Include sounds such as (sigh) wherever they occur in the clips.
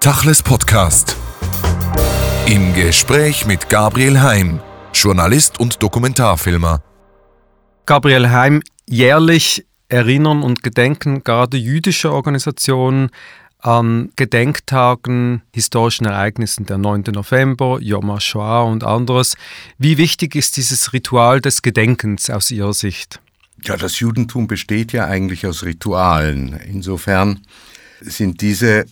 Tachles Podcast. Im Gespräch mit Gabriel Heim, Journalist und Dokumentarfilmer. Gabriel Heim, jährlich erinnern und gedenken gerade jüdische Organisationen an Gedenktagen, historischen Ereignissen, der 9. November, Yom HaShoah und anderes. Wie wichtig ist dieses Ritual des Gedenkens aus Ihrer Sicht? Ja, das Judentum besteht ja eigentlich aus Ritualen. Insofern sind diese,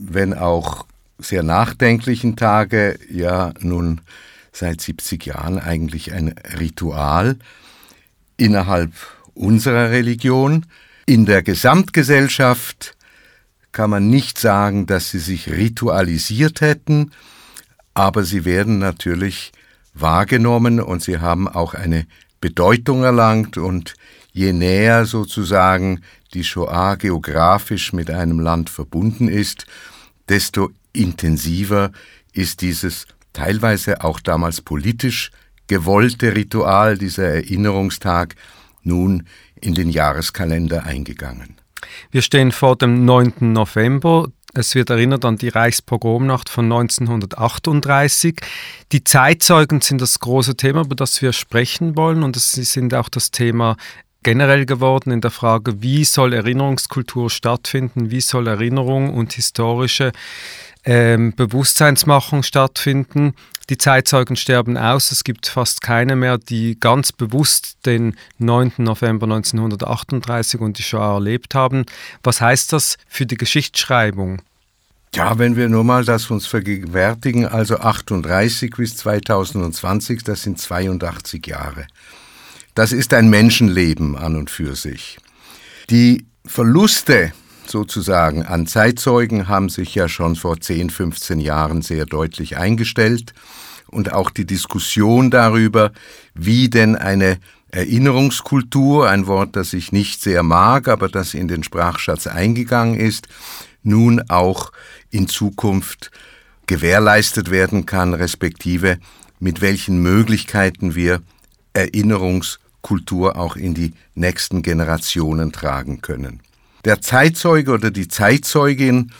wenn auch sehr nachdenklichen Tage, ja nun seit 70 Jahren eigentlich ein Ritual innerhalb unserer Religion. In der Gesamtgesellschaft kann man nicht sagen, dass sie sich ritualisiert hätten, aber sie werden natürlich wahrgenommen und sie haben auch eine Bedeutung erlangt und je näher sozusagen die Shoah geografisch mit einem Land verbunden ist, desto intensiver ist dieses teilweise auch damals politisch gewollte Ritual, dieser Erinnerungstag, nun in den Jahreskalender eingegangen. Wir stehen vor dem 9. November. Es wird erinnert an die Reichspogromnacht von 1938. Die Zeitzeugen sind das große Thema, über das wir sprechen wollen und sie sind auch das Thema generell geworden in der Frage, wie soll Erinnerungskultur stattfinden, wie soll Erinnerung und historische ähm, Bewusstseinsmachung stattfinden. Die Zeitzeugen sterben aus. Es gibt fast keine mehr, die ganz bewusst den 9. November 1938 und die Shoah erlebt haben. Was heißt das für die Geschichtsschreibung? Ja, wenn wir nur mal das uns vergegenwärtigen, also 38 bis 2020, das sind 82 Jahre. Das ist ein Menschenleben an und für sich. Die Verluste sozusagen an Zeitzeugen haben sich ja schon vor 10, 15 Jahren sehr deutlich eingestellt und auch die Diskussion darüber, wie denn eine Erinnerungskultur, ein Wort, das ich nicht sehr mag, aber das in den Sprachschatz eingegangen ist, nun auch in Zukunft gewährleistet werden kann, respektive mit welchen Möglichkeiten wir Erinnerungskultur auch in die nächsten Generationen tragen können. Der Zeitzeuge oder die Zeitzeugin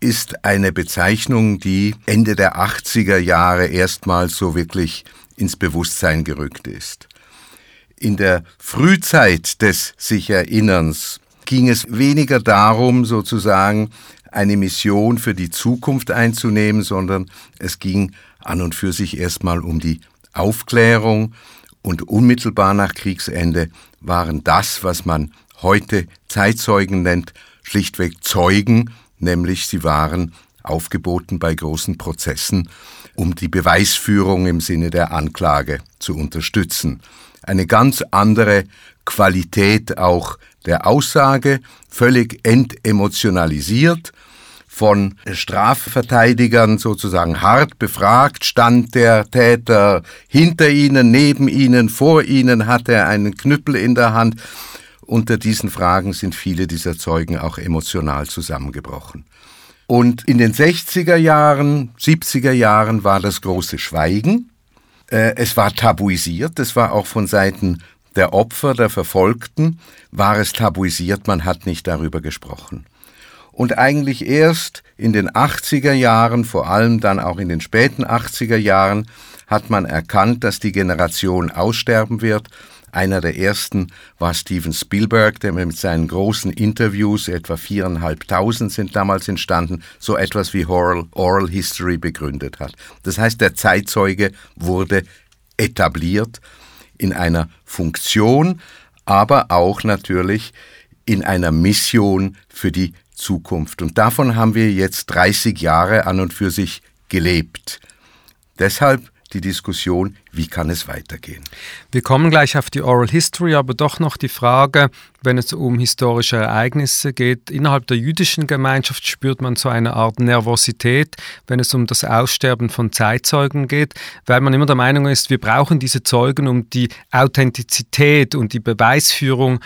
ist eine Bezeichnung, die Ende der 80er Jahre erstmals so wirklich ins Bewusstsein gerückt ist. In der Frühzeit des sich Erinnerns ging es weniger darum, sozusagen eine Mission für die Zukunft einzunehmen, sondern es ging an und für sich erstmal um die Aufklärung und unmittelbar nach Kriegsende waren das, was man heute Zeitzeugen nennt, schlichtweg Zeugen, nämlich sie waren aufgeboten bei großen Prozessen, um die Beweisführung im Sinne der Anklage zu unterstützen. Eine ganz andere Qualität auch der Aussage, völlig entemotionalisiert, von Strafverteidigern sozusagen hart befragt, stand der Täter hinter ihnen, neben ihnen, vor ihnen, hatte er einen Knüppel in der Hand. Unter diesen Fragen sind viele dieser Zeugen auch emotional zusammengebrochen. Und in den 60er Jahren, 70er Jahren war das große Schweigen. Äh, es war tabuisiert, es war auch von Seiten der Opfer, der Verfolgten, war es tabuisiert, man hat nicht darüber gesprochen. Und eigentlich erst in den 80er Jahren, vor allem dann auch in den späten 80er Jahren, hat man erkannt, dass die Generation aussterben wird einer der ersten war Steven Spielberg, der mit seinen großen Interviews, etwa viereinhalbtausend sind damals entstanden, so etwas wie Oral, Oral History begründet hat. Das heißt, der Zeitzeuge wurde etabliert in einer Funktion, aber auch natürlich in einer Mission für die Zukunft. Und davon haben wir jetzt 30 Jahre an und für sich gelebt. Deshalb die Diskussion, wie kann es weitergehen. Wir kommen gleich auf die Oral History, aber doch noch die Frage, wenn es um historische Ereignisse geht, innerhalb der jüdischen Gemeinschaft spürt man so eine Art Nervosität, wenn es um das Aussterben von Zeitzeugen geht, weil man immer der Meinung ist, wir brauchen diese Zeugen, um die Authentizität und die Beweisführung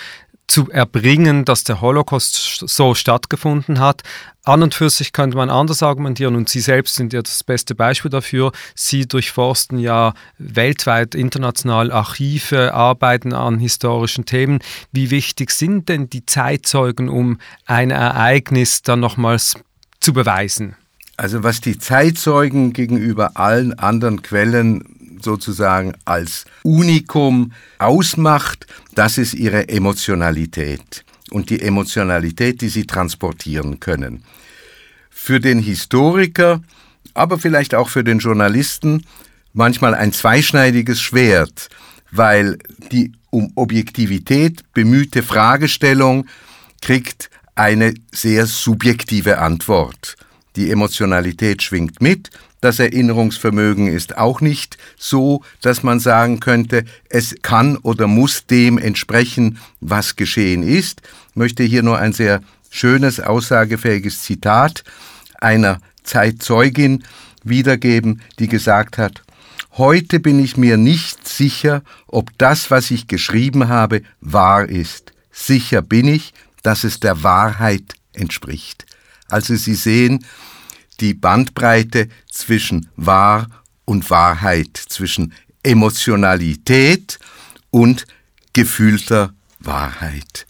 zu erbringen, dass der Holocaust so stattgefunden hat. An und für sich könnte man anders argumentieren und Sie selbst sind ja das beste Beispiel dafür. Sie durchforsten ja weltweit, international Archive, arbeiten an historischen Themen. Wie wichtig sind denn die Zeitzeugen, um ein Ereignis dann nochmals zu beweisen? Also was die Zeitzeugen gegenüber allen anderen Quellen sozusagen als Unikum ausmacht, das ist ihre Emotionalität und die Emotionalität, die sie transportieren können. Für den Historiker, aber vielleicht auch für den Journalisten manchmal ein zweischneidiges Schwert, weil die um Objektivität bemühte Fragestellung kriegt eine sehr subjektive Antwort. Die Emotionalität schwingt mit, das Erinnerungsvermögen ist auch nicht so, dass man sagen könnte, es kann oder muss dem entsprechen, was geschehen ist. Ich möchte hier nur ein sehr schönes, aussagefähiges Zitat einer Zeitzeugin wiedergeben, die gesagt hat, Heute bin ich mir nicht sicher, ob das, was ich geschrieben habe, wahr ist. Sicher bin ich, dass es der Wahrheit entspricht. Also Sie sehen die Bandbreite zwischen wahr und Wahrheit, zwischen Emotionalität und gefühlter Wahrheit.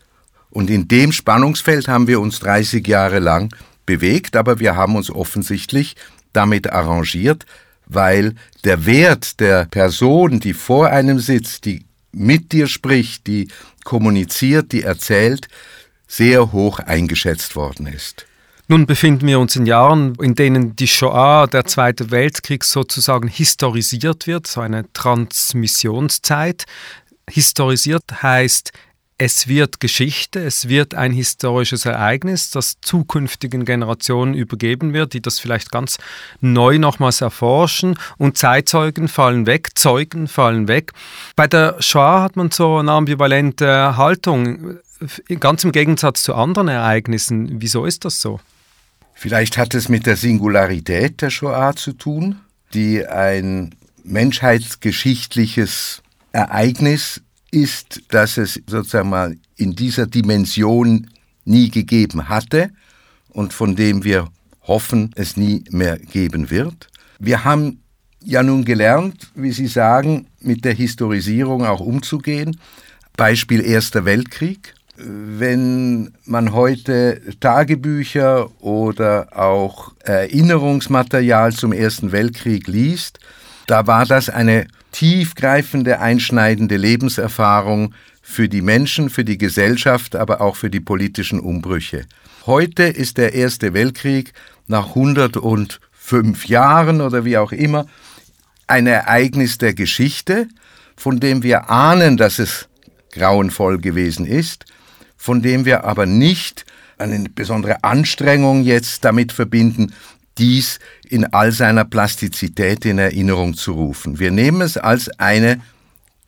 Und in dem Spannungsfeld haben wir uns 30 Jahre lang bewegt, aber wir haben uns offensichtlich damit arrangiert, weil der Wert der Person, die vor einem sitzt, die mit dir spricht, die kommuniziert, die erzählt, sehr hoch eingeschätzt worden ist. Nun befinden wir uns in Jahren, in denen die Shoah, der Zweite Weltkrieg, sozusagen historisiert wird, so eine Transmissionszeit. Historisiert heißt, es wird Geschichte, es wird ein historisches Ereignis, das zukünftigen Generationen übergeben wird, die das vielleicht ganz neu nochmals erforschen und Zeitzeugen fallen weg, Zeugen fallen weg. Bei der Shoah hat man so eine ambivalente Haltung, ganz im Gegensatz zu anderen Ereignissen. Wieso ist das so? Vielleicht hat es mit der Singularität der Shoah zu tun, die ein menschheitsgeschichtliches Ereignis ist, dass es sozusagen mal in dieser Dimension nie gegeben hatte und von dem wir hoffen, es nie mehr geben wird. Wir haben ja nun gelernt, wie Sie sagen, mit der Historisierung auch umzugehen. Beispiel Erster Weltkrieg. Wenn man heute Tagebücher oder auch Erinnerungsmaterial zum Ersten Weltkrieg liest, da war das eine tiefgreifende, einschneidende Lebenserfahrung für die Menschen, für die Gesellschaft, aber auch für die politischen Umbrüche. Heute ist der Erste Weltkrieg nach 105 Jahren oder wie auch immer ein Ereignis der Geschichte, von dem wir ahnen, dass es grauenvoll gewesen ist, von dem wir aber nicht eine besondere Anstrengung jetzt damit verbinden, dies in all seiner Plastizität in Erinnerung zu rufen. Wir nehmen es als eine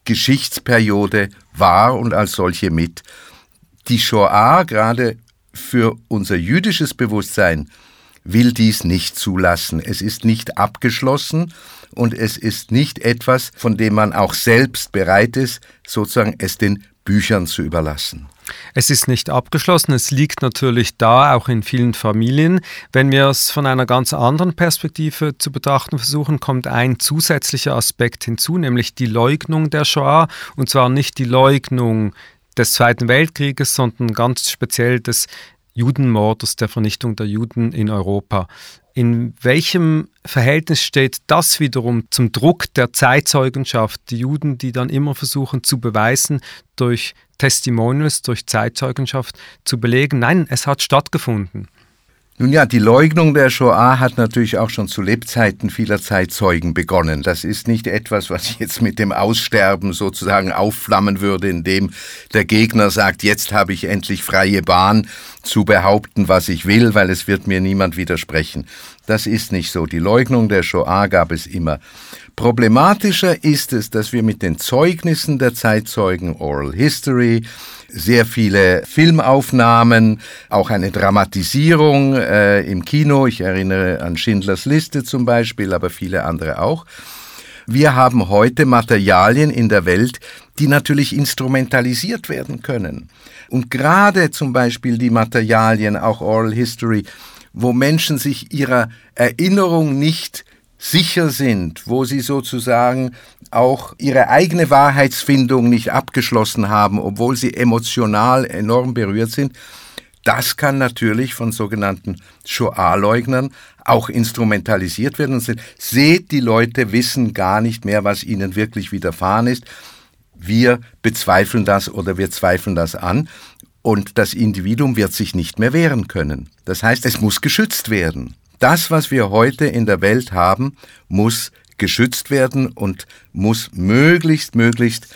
Geschichtsperiode wahr und als solche mit. Die Shoah, gerade für unser jüdisches Bewusstsein, will dies nicht zulassen. Es ist nicht abgeschlossen und es ist nicht etwas, von dem man auch selbst bereit ist, sozusagen es den Büchern zu überlassen. Es ist nicht abgeschlossen, es liegt natürlich da, auch in vielen Familien. Wenn wir es von einer ganz anderen Perspektive zu betrachten versuchen, kommt ein zusätzlicher Aspekt hinzu, nämlich die Leugnung der Shoah. Und zwar nicht die Leugnung des Zweiten Weltkrieges, sondern ganz speziell des Judenmordes, der Vernichtung der Juden in Europa. In welchem Verhältnis steht das wiederum zum Druck der Zeitzeugenschaft, die Juden, die dann immer versuchen zu beweisen, durch Testimonials, durch Zeitzeugenschaft zu belegen, nein, es hat stattgefunden? Nun ja, die Leugnung der Shoah hat natürlich auch schon zu Lebzeiten vieler Zeitzeugen begonnen. Das ist nicht etwas, was jetzt mit dem Aussterben sozusagen aufflammen würde, indem der Gegner sagt, jetzt habe ich endlich freie Bahn zu behaupten, was ich will, weil es wird mir niemand widersprechen. Das ist nicht so. Die Leugnung der Shoah gab es immer. Problematischer ist es, dass wir mit den Zeugnissen der Zeitzeugen Oral History, sehr viele Filmaufnahmen, auch eine Dramatisierung äh, im Kino. Ich erinnere an Schindlers Liste zum Beispiel, aber viele andere auch. Wir haben heute Materialien in der Welt, die natürlich instrumentalisiert werden können. Und gerade zum Beispiel die Materialien, auch Oral History, wo Menschen sich ihrer Erinnerung nicht sicher sind, wo sie sozusagen auch ihre eigene Wahrheitsfindung nicht abgeschlossen haben, obwohl sie emotional enorm berührt sind, das kann natürlich von sogenannten Shoah-Leugnern auch instrumentalisiert werden und sind, seht, die Leute wissen gar nicht mehr, was ihnen wirklich widerfahren ist. Wir bezweifeln das oder wir zweifeln das an und das Individuum wird sich nicht mehr wehren können. Das heißt, es muss geschützt werden. Das, was wir heute in der Welt haben, muss geschützt werden und muss möglichst, möglichst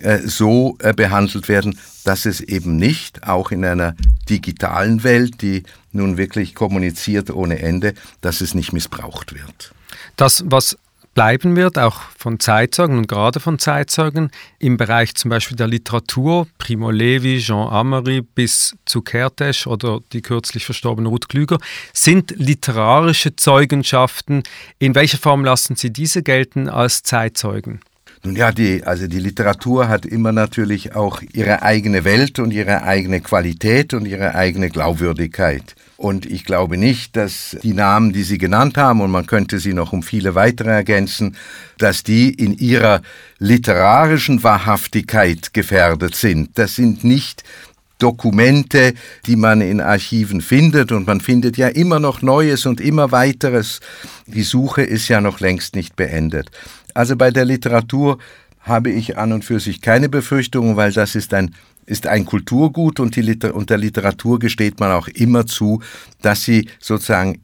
äh, so äh, behandelt werden, dass es eben nicht auch in einer digitalen Welt, die nun wirklich kommuniziert ohne Ende, dass es nicht missbraucht wird. Das, was bleiben wird, auch von Zeitzeugen und gerade von Zeitzeugen im Bereich zum Beispiel der Literatur, Primo Levi, Jean Amery bis zu Kertész oder die kürzlich verstorbene Ruth Klüger, sind literarische Zeugenschaften. In welcher Form lassen Sie diese gelten als Zeitzeugen? Nun ja, die, also die Literatur hat immer natürlich auch ihre eigene Welt und ihre eigene Qualität und ihre eigene Glaubwürdigkeit. Und ich glaube nicht, dass die Namen, die Sie genannt haben, und man könnte sie noch um viele weitere ergänzen, dass die in ihrer literarischen Wahrhaftigkeit gefährdet sind. Das sind nicht Dokumente, die man in Archiven findet und man findet ja immer noch Neues und immer weiteres. Die Suche ist ja noch längst nicht beendet. Also bei der Literatur habe ich an und für sich keine Befürchtungen, weil das ist ein, ist ein Kulturgut und, die und der Literatur gesteht man auch immer zu, dass sie sozusagen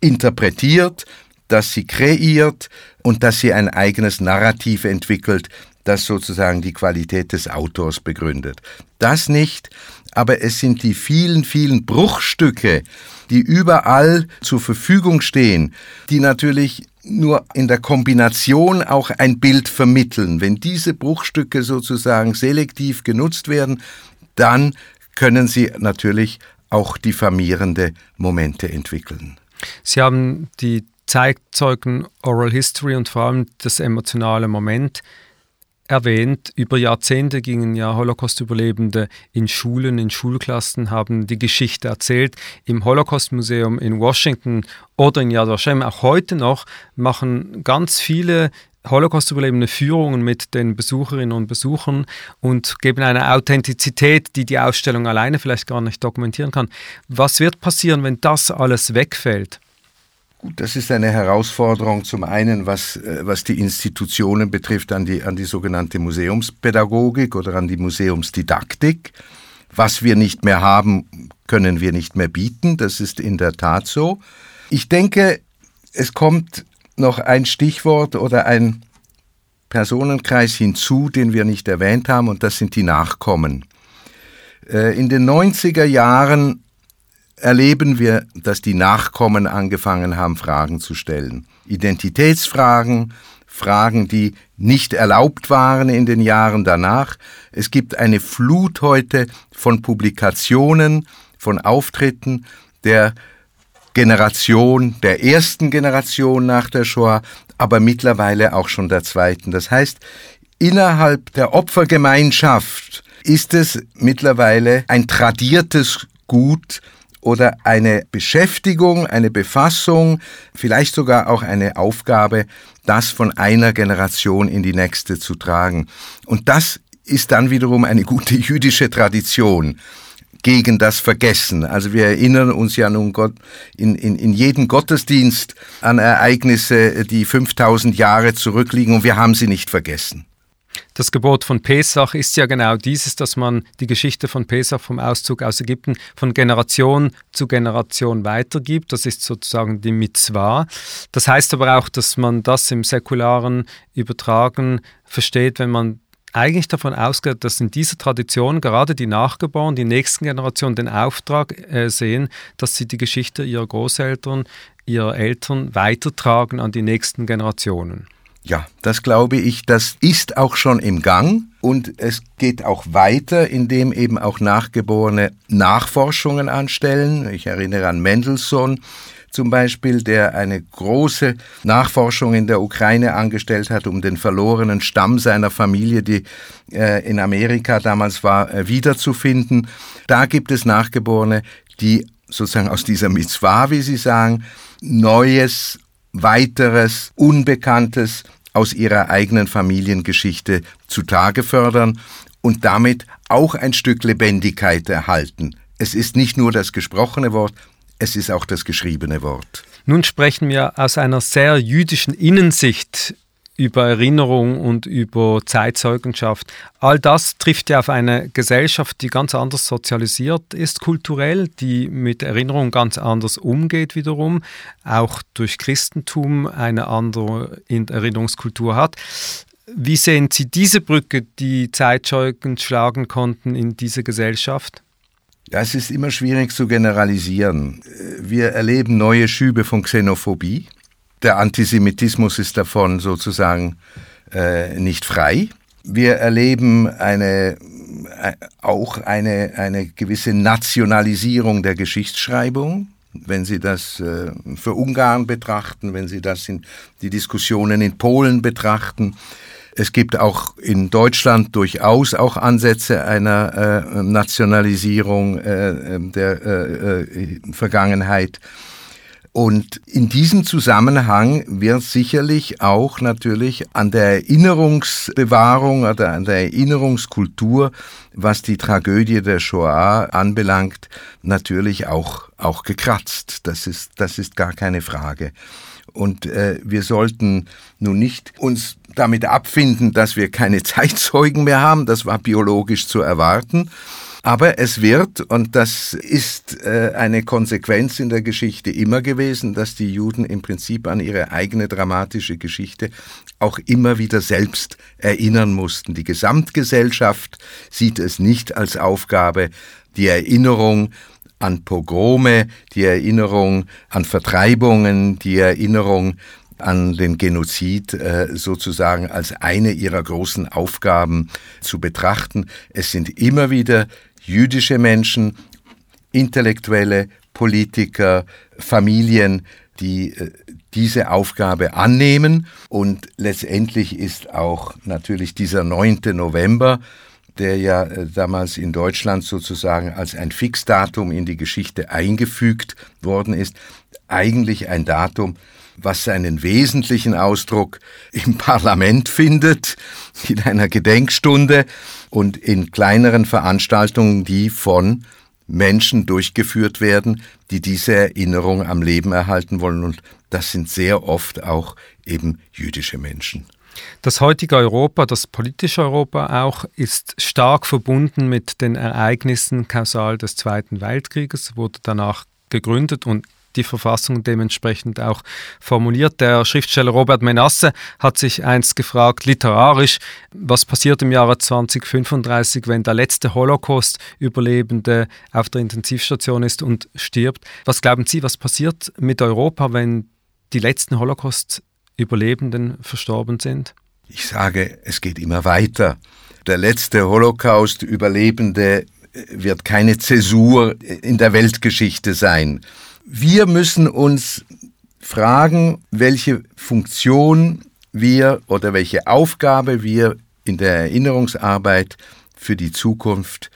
interpretiert, dass sie kreiert und dass sie ein eigenes Narrativ entwickelt, das sozusagen die Qualität des Autors begründet. Das nicht, aber es sind die vielen, vielen Bruchstücke, die überall zur Verfügung stehen, die natürlich nur in der Kombination auch ein Bild vermitteln. Wenn diese Bruchstücke sozusagen selektiv genutzt werden, dann können sie natürlich auch diffamierende Momente entwickeln. Sie haben die Zeitzeugen Oral History und vor allem das emotionale Moment erwähnt, über Jahrzehnte gingen ja Holocaust-Überlebende in Schulen, in Schulklassen, haben die Geschichte erzählt. Im Holocaust-Museum in Washington oder in Yad Vashem, auch heute noch, machen ganz viele Holocaust-Überlebende Führungen mit den Besucherinnen und Besuchern und geben eine Authentizität, die die Ausstellung alleine vielleicht gar nicht dokumentieren kann. Was wird passieren, wenn das alles wegfällt? Gut, das ist eine Herausforderung zum einen, was, äh, was die Institutionen betrifft, an die, an die sogenannte Museumspädagogik oder an die Museumsdidaktik. Was wir nicht mehr haben, können wir nicht mehr bieten. Das ist in der Tat so. Ich denke, es kommt noch ein Stichwort oder ein Personenkreis hinzu, den wir nicht erwähnt haben, und das sind die Nachkommen. Äh, in den 90er Jahren erleben wir, dass die Nachkommen angefangen haben, Fragen zu stellen. Identitätsfragen, Fragen, die nicht erlaubt waren in den Jahren danach. Es gibt eine Flut heute von Publikationen, von Auftritten der Generation, der ersten Generation nach der Shoah, aber mittlerweile auch schon der zweiten. Das heißt, innerhalb der Opfergemeinschaft ist es mittlerweile ein tradiertes Gut, oder eine Beschäftigung, eine Befassung, vielleicht sogar auch eine Aufgabe, das von einer Generation in die nächste zu tragen. Und das ist dann wiederum eine gute jüdische Tradition gegen das Vergessen. Also wir erinnern uns ja nun Gott in, in, in jedem Gottesdienst an Ereignisse, die 5000 Jahre zurückliegen und wir haben sie nicht vergessen. Das Gebot von Pesach ist ja genau dieses, dass man die Geschichte von Pesach vom Auszug aus Ägypten von Generation zu Generation weitergibt. Das ist sozusagen die Mitzvah. Das heißt aber auch, dass man das im säkularen Übertragen versteht, wenn man eigentlich davon ausgeht, dass in dieser Tradition gerade die Nachgeborenen, die nächsten Generationen den Auftrag äh, sehen, dass sie die Geschichte ihrer Großeltern, ihrer Eltern weitertragen an die nächsten Generationen. Ja, das glaube ich, das ist auch schon im Gang und es geht auch weiter, indem eben auch Nachgeborene Nachforschungen anstellen. Ich erinnere an Mendelssohn zum Beispiel, der eine große Nachforschung in der Ukraine angestellt hat, um den verlorenen Stamm seiner Familie, die äh, in Amerika damals war, äh, wiederzufinden. Da gibt es Nachgeborene, die sozusagen aus dieser Mitzvah, wie Sie sagen, Neues weiteres, Unbekanntes aus ihrer eigenen Familiengeschichte zutage fördern und damit auch ein Stück Lebendigkeit erhalten. es ist nicht nur das gesprochene Wort, es ist auch das geschriebene Wort. Nun sprechen wir aus einer sehr jüdischen Innensicht über Erinnerung und über Zeitzeugenschaft. All das trifft ja auf eine Gesellschaft, die ganz anders sozialisiert ist kulturell, die mit Erinnerung ganz anders umgeht wiederum, auch durch Christentum eine andere Erinnerungskultur hat. Wie sehen Sie diese Brücke, die Zeitzeugen schlagen konnten in diese Gesellschaft? Das ist immer schwierig zu generalisieren. Wir erleben neue Schübe von Xenophobie. Der Antisemitismus ist davon sozusagen äh, nicht frei. Wir erleben eine, äh, auch eine, eine gewisse Nationalisierung der Geschichtsschreibung. Wenn Sie das äh, für Ungarn betrachten, wenn Sie das in die Diskussionen in Polen betrachten, es gibt auch in Deutschland durchaus auch Ansätze einer äh, Nationalisierung äh, der äh, äh Vergangenheit. Und in diesem Zusammenhang wird sicherlich auch natürlich an der Erinnerungsbewahrung oder an der Erinnerungskultur, was die Tragödie der Shoah anbelangt, natürlich auch, auch gekratzt. Das ist, das ist gar keine Frage. Und äh, wir sollten nun nicht uns damit abfinden, dass wir keine (laughs) Zeitzeugen mehr haben. Das war biologisch zu erwarten. Aber es wird, und das ist äh, eine Konsequenz in der Geschichte immer gewesen, dass die Juden im Prinzip an ihre eigene dramatische Geschichte auch immer wieder selbst erinnern mussten. Die Gesamtgesellschaft sieht es nicht als Aufgabe, die Erinnerung an Pogrome, die Erinnerung an Vertreibungen, die Erinnerung an den Genozid äh, sozusagen als eine ihrer großen Aufgaben zu betrachten. Es sind immer wieder jüdische Menschen, Intellektuelle, Politiker, Familien, die äh, diese Aufgabe annehmen. Und letztendlich ist auch natürlich dieser 9. November, der ja äh, damals in Deutschland sozusagen als ein Fixdatum in die Geschichte eingefügt worden ist, eigentlich ein Datum, was seinen wesentlichen Ausdruck im (laughs) Parlament findet, in einer Gedenkstunde und in kleineren Veranstaltungen, die von Menschen durchgeführt werden, die diese Erinnerung am Leben erhalten wollen. Und das sind sehr oft auch eben jüdische Menschen. Das heutige Europa, das politische Europa auch, ist stark verbunden mit den Ereignissen kausal des Zweiten Weltkrieges, wurde danach gegründet und die Verfassung dementsprechend auch formuliert. Der Schriftsteller Robert Menasse hat sich einst gefragt, literarisch, was passiert im Jahre 2035, wenn der letzte Holocaust-Überlebende auf der Intensivstation ist und stirbt. Was glauben Sie, was passiert mit Europa, wenn die letzten Holocaust-Überlebenden verstorben sind? Ich sage, es geht immer weiter. Der letzte Holocaust-Überlebende wird keine Zäsur in der Weltgeschichte sein. Wir müssen uns fragen, welche Funktion wir oder welche Aufgabe wir in der Erinnerungsarbeit für die Zukunft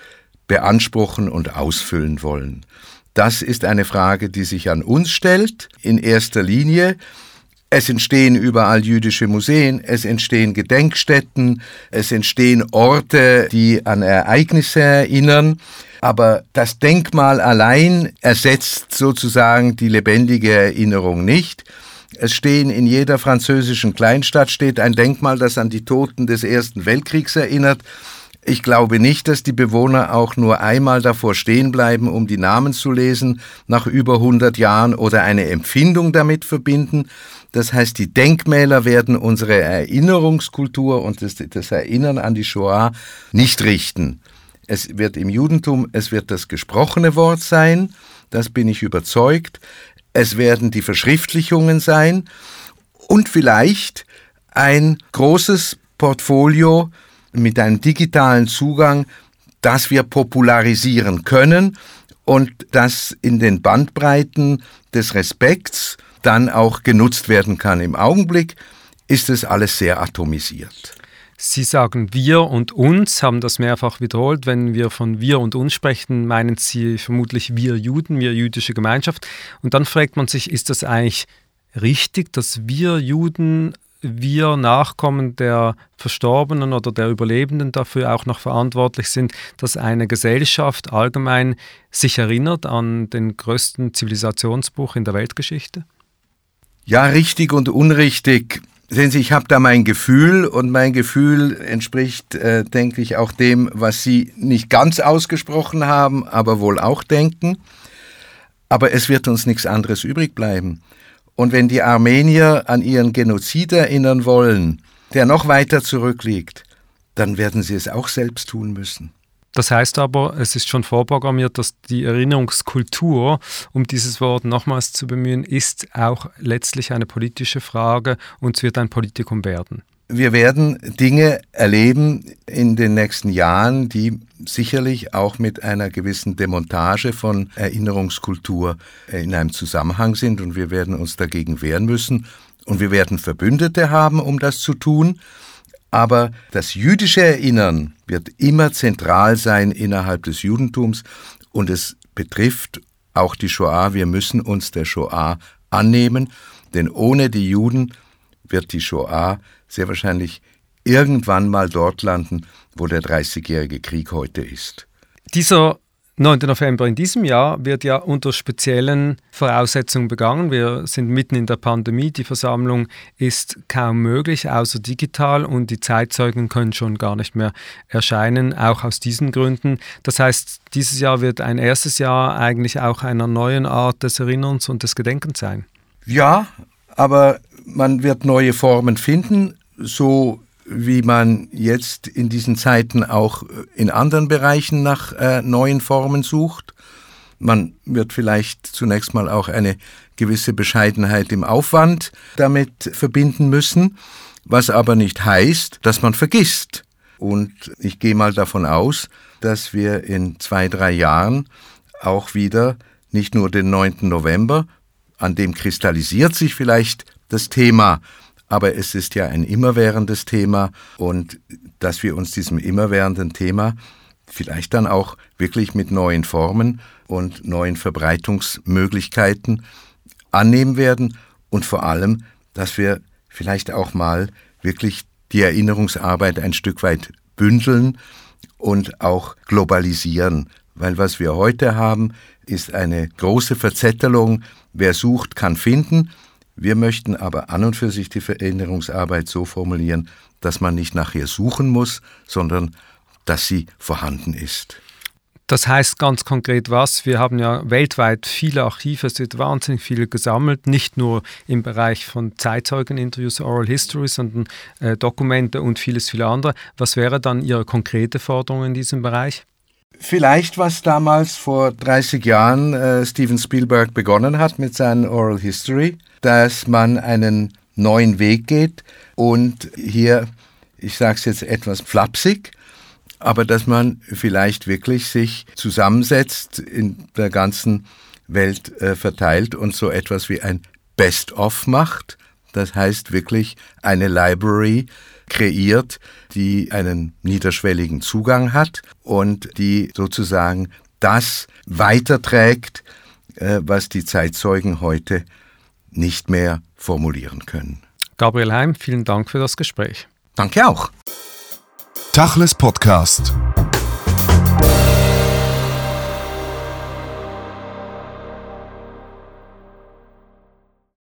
beanspruchen und ausfüllen wollen. Das ist eine Frage, die sich an uns stellt, in erster Linie. Es entstehen überall jüdische Museen, es entstehen Gedenkstätten, es entstehen Orte, die an Ereignisse erinnern. Aber das Denkmal allein ersetzt sozusagen die lebendige Erinnerung nicht. Es stehen in jeder französischen Kleinstadt steht ein Denkmal, das an die Toten des Ersten Weltkriegs erinnert. Ich glaube nicht, dass die Bewohner auch nur einmal davor stehen bleiben, um die Namen zu lesen, nach über 100 Jahren oder eine Empfindung damit verbinden. Das heißt, die Denkmäler werden unsere Erinnerungskultur und das, das Erinnern an die Shoah nicht richten. Es wird im Judentum, es wird das gesprochene Wort sein, das bin ich überzeugt. Es werden die Verschriftlichungen sein und vielleicht ein großes Portfolio mit einem digitalen Zugang, das wir popularisieren können und das in den Bandbreiten des Respekts dann auch genutzt werden kann. Im Augenblick ist es alles sehr atomisiert. Sie sagen wir und uns, haben das mehrfach wiederholt. Wenn wir von wir und uns sprechen, meinen Sie vermutlich wir Juden, wir jüdische Gemeinschaft. Und dann fragt man sich, ist das eigentlich richtig, dass wir Juden wir Nachkommen der Verstorbenen oder der Überlebenden dafür auch noch verantwortlich sind, dass eine Gesellschaft allgemein sich erinnert an den größten Zivilisationsbruch in der Weltgeschichte? Ja, richtig und unrichtig. Sehen Sie, ich habe da mein Gefühl und mein Gefühl entspricht, äh, denke ich, auch dem, was Sie nicht ganz ausgesprochen haben, aber wohl auch denken. Aber es wird uns nichts anderes übrig bleiben. Und wenn die Armenier an ihren Genozid erinnern wollen, der noch weiter zurückliegt, dann werden sie es auch selbst tun müssen. Das heißt aber, es ist schon vorprogrammiert, dass die Erinnerungskultur, um dieses Wort nochmals zu bemühen, ist auch letztlich eine politische Frage und es wird ein Politikum werden. Wir werden Dinge erleben in den nächsten Jahren, die sicherlich auch mit einer gewissen Demontage von Erinnerungskultur in einem Zusammenhang sind und wir werden uns dagegen wehren müssen und wir werden Verbündete haben, um das zu tun. Aber das jüdische Erinnern wird immer zentral sein innerhalb des Judentums und es betrifft auch die Shoah. Wir müssen uns der Shoah annehmen, denn ohne die Juden wird die Shoah sehr wahrscheinlich irgendwann mal dort landen, wo der Dreißigjährige Krieg heute ist. Dieser 9. November in diesem Jahr wird ja unter speziellen Voraussetzungen begangen. Wir sind mitten in der Pandemie. Die Versammlung ist kaum möglich, außer digital, und die Zeitzeugen können schon gar nicht mehr erscheinen, auch aus diesen Gründen. Das heißt, dieses Jahr wird ein erstes Jahr eigentlich auch einer neuen Art des Erinnerns und des Gedenkens sein. Ja, aber man wird neue Formen finden, so wie man jetzt in diesen Zeiten auch in anderen Bereichen nach äh, neuen Formen sucht. Man wird vielleicht zunächst mal auch eine gewisse Bescheidenheit im Aufwand damit verbinden müssen, was aber nicht heißt, dass man vergisst. Und ich gehe mal davon aus, dass wir in zwei, drei Jahren auch wieder nicht nur den 9. November, an dem kristallisiert sich vielleicht das Thema, aber es ist ja ein immerwährendes Thema und dass wir uns diesem immerwährenden Thema vielleicht dann auch wirklich mit neuen Formen und neuen Verbreitungsmöglichkeiten annehmen werden und vor allem, dass wir vielleicht auch mal wirklich die Erinnerungsarbeit ein Stück weit bündeln und auch globalisieren. Weil was wir heute haben, ist eine große Verzettelung. Wer sucht, kann finden. Wir möchten aber an und für sich die Veränderungsarbeit so formulieren, dass man nicht nachher suchen muss, sondern dass sie vorhanden ist. Das heißt ganz konkret was? Wir haben ja weltweit viele Archive, es wird wahnsinnig viel gesammelt, nicht nur im Bereich von Zeitzeugeninterviews, Oral History, sondern äh, Dokumente und vieles, viele andere. Was wäre dann Ihre konkrete Forderung in diesem Bereich? Vielleicht, was damals vor 30 Jahren äh, Steven Spielberg begonnen hat mit seinen Oral History, dass man einen neuen Weg geht und hier, ich sage es jetzt etwas flapsig, aber dass man vielleicht wirklich sich zusammensetzt, in der ganzen Welt äh, verteilt und so etwas wie ein Best-of macht. Das heißt wirklich eine Library kreiert, die einen niederschwelligen Zugang hat und die sozusagen das weiterträgt, äh, was die Zeitzeugen heute nicht mehr formulieren können. Gabriel Heim, vielen Dank für das Gespräch. Danke auch. Tachles Podcast.